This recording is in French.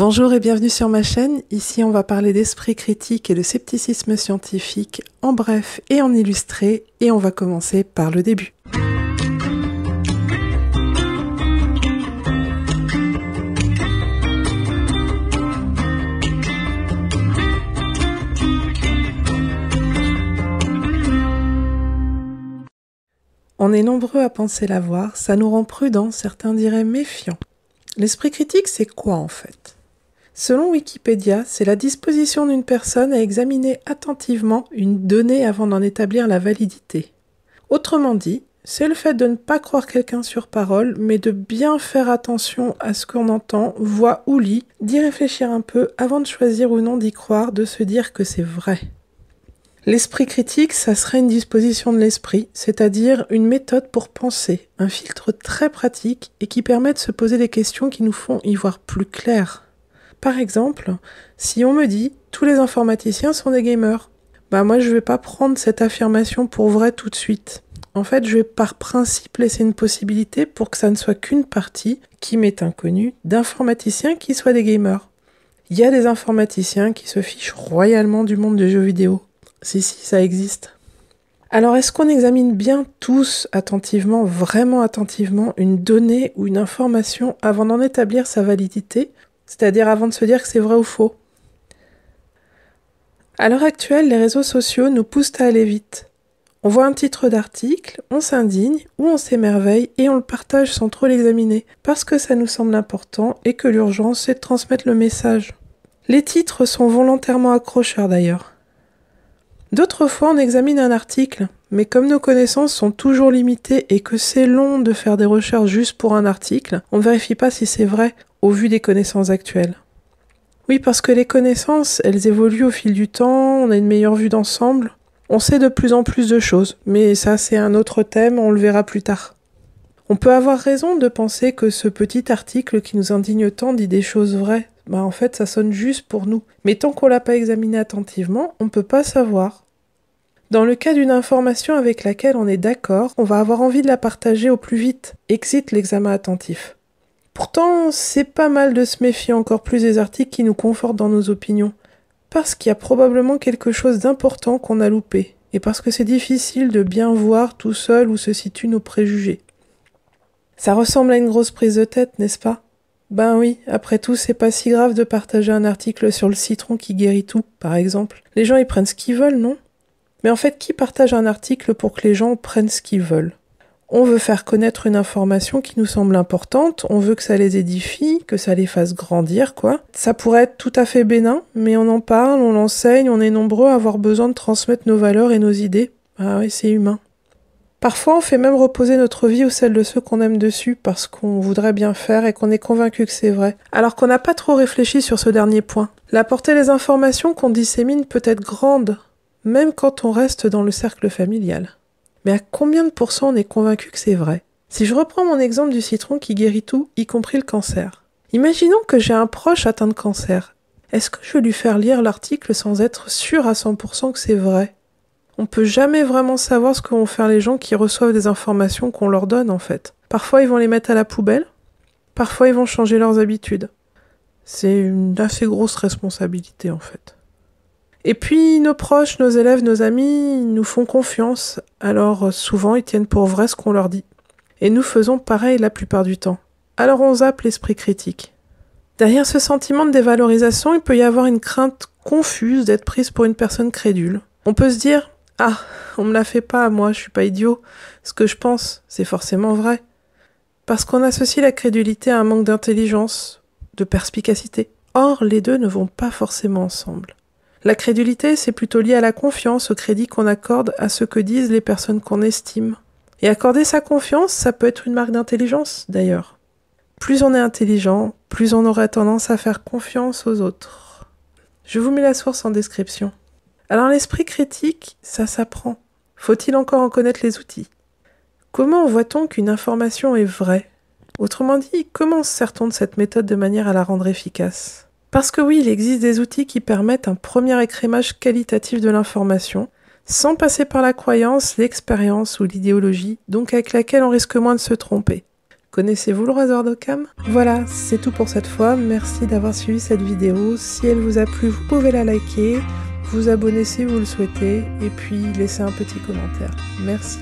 Bonjour et bienvenue sur ma chaîne. Ici, on va parler d'esprit critique et de scepticisme scientifique en bref et en illustré. Et on va commencer par le début. On est nombreux à penser l'avoir, ça nous rend prudents, certains diraient méfiants. L'esprit critique, c'est quoi en fait? Selon Wikipédia, c'est la disposition d'une personne à examiner attentivement une donnée avant d'en établir la validité. Autrement dit, c'est le fait de ne pas croire quelqu'un sur parole, mais de bien faire attention à ce qu'on entend, voit ou lit, d'y réfléchir un peu avant de choisir ou non d'y croire, de se dire que c'est vrai. L'esprit critique, ça serait une disposition de l'esprit, c'est-à-dire une méthode pour penser, un filtre très pratique et qui permet de se poser des questions qui nous font y voir plus clair. Par exemple, si on me dit tous les informaticiens sont des gamers, bah moi je vais pas prendre cette affirmation pour vrai tout de suite. En fait, je vais par principe laisser une possibilité pour que ça ne soit qu'une partie, qui m'est inconnue, d'informaticiens qui soient des gamers. Il y a des informaticiens qui se fichent royalement du monde des jeux vidéo. Si, si, ça existe. Alors, est-ce qu'on examine bien tous attentivement, vraiment attentivement, une donnée ou une information avant d'en établir sa validité c'est-à-dire avant de se dire que c'est vrai ou faux. À l'heure actuelle, les réseaux sociaux nous poussent à aller vite. On voit un titre d'article, on s'indigne ou on s'émerveille et on le partage sans trop l'examiner, parce que ça nous semble important et que l'urgence c'est de transmettre le message. Les titres sont volontairement accrocheurs d'ailleurs. D'autres fois, on examine un article, mais comme nos connaissances sont toujours limitées et que c'est long de faire des recherches juste pour un article, on ne vérifie pas si c'est vrai, au vu des connaissances actuelles. Oui, parce que les connaissances, elles évoluent au fil du temps, on a une meilleure vue d'ensemble, on sait de plus en plus de choses, mais ça c'est un autre thème, on le verra plus tard. On peut avoir raison de penser que ce petit article qui nous indigne tant dit des choses vraies. Bah en fait ça sonne juste pour nous. Mais tant qu'on l'a pas examiné attentivement, on peut pas savoir. Dans le cas d'une information avec laquelle on est d'accord, on va avoir envie de la partager au plus vite. Exit l'examen attentif. Pourtant, c'est pas mal de se méfier encore plus des articles qui nous confortent dans nos opinions, parce qu'il y a probablement quelque chose d'important qu'on a loupé, et parce que c'est difficile de bien voir tout seul où se situent nos préjugés. Ça ressemble à une grosse prise de tête, n'est-ce pas? Ben oui, après tout, c'est pas si grave de partager un article sur le citron qui guérit tout, par exemple. Les gens y prennent ce qu'ils veulent, non? Mais en fait, qui partage un article pour que les gens prennent ce qu'ils veulent? On veut faire connaître une information qui nous semble importante, on veut que ça les édifie, que ça les fasse grandir, quoi. Ça pourrait être tout à fait bénin, mais on en parle, on l'enseigne, on est nombreux à avoir besoin de transmettre nos valeurs et nos idées. Ah oui, c'est humain. Parfois, on fait même reposer notre vie ou celle de ceux qu'on aime dessus parce qu'on voudrait bien faire et qu'on est convaincu que c'est vrai, alors qu'on n'a pas trop réfléchi sur ce dernier point. La portée des informations qu'on dissémine peut être grande, même quand on reste dans le cercle familial. Mais à combien de pourcents on est convaincu que c'est vrai? Si je reprends mon exemple du citron qui guérit tout, y compris le cancer. Imaginons que j'ai un proche atteint de cancer. Est-ce que je vais lui faire lire l'article sans être sûr à 100% que c'est vrai? On peut jamais vraiment savoir ce que vont faire les gens qui reçoivent des informations qu'on leur donne en fait. Parfois ils vont les mettre à la poubelle, parfois ils vont changer leurs habitudes. C'est une assez grosse responsabilité en fait. Et puis nos proches, nos élèves, nos amis nous font confiance, alors souvent ils tiennent pour vrai ce qu'on leur dit. Et nous faisons pareil la plupart du temps. Alors on zappe l'esprit critique. Derrière ce sentiment de dévalorisation, il peut y avoir une crainte confuse d'être prise pour une personne crédule. On peut se dire Ah, on me la fait pas moi, je suis pas idiot. Ce que je pense, c'est forcément vrai. Parce qu'on associe la crédulité à un manque d'intelligence, de perspicacité. Or, les deux ne vont pas forcément ensemble. La crédulité, c'est plutôt lié à la confiance, au crédit qu'on accorde à ce que disent les personnes qu'on estime. Et accorder sa confiance, ça peut être une marque d'intelligence, d'ailleurs. Plus on est intelligent, plus on aurait tendance à faire confiance aux autres. Je vous mets la source en description. Alors l'esprit critique, ça s'apprend. Faut-il encore en connaître les outils? Comment voit-on qu'une information est vraie? Autrement dit, comment sert-on de cette méthode de manière à la rendre efficace? Parce que oui, il existe des outils qui permettent un premier écrémage qualitatif de l'information, sans passer par la croyance, l'expérience ou l'idéologie, donc avec laquelle on risque moins de se tromper. Connaissez-vous le rasoir d'Occam? Voilà, c'est tout pour cette fois. Merci d'avoir suivi cette vidéo. Si elle vous a plu, vous pouvez la liker, vous abonner si vous le souhaitez, et puis laisser un petit commentaire. Merci.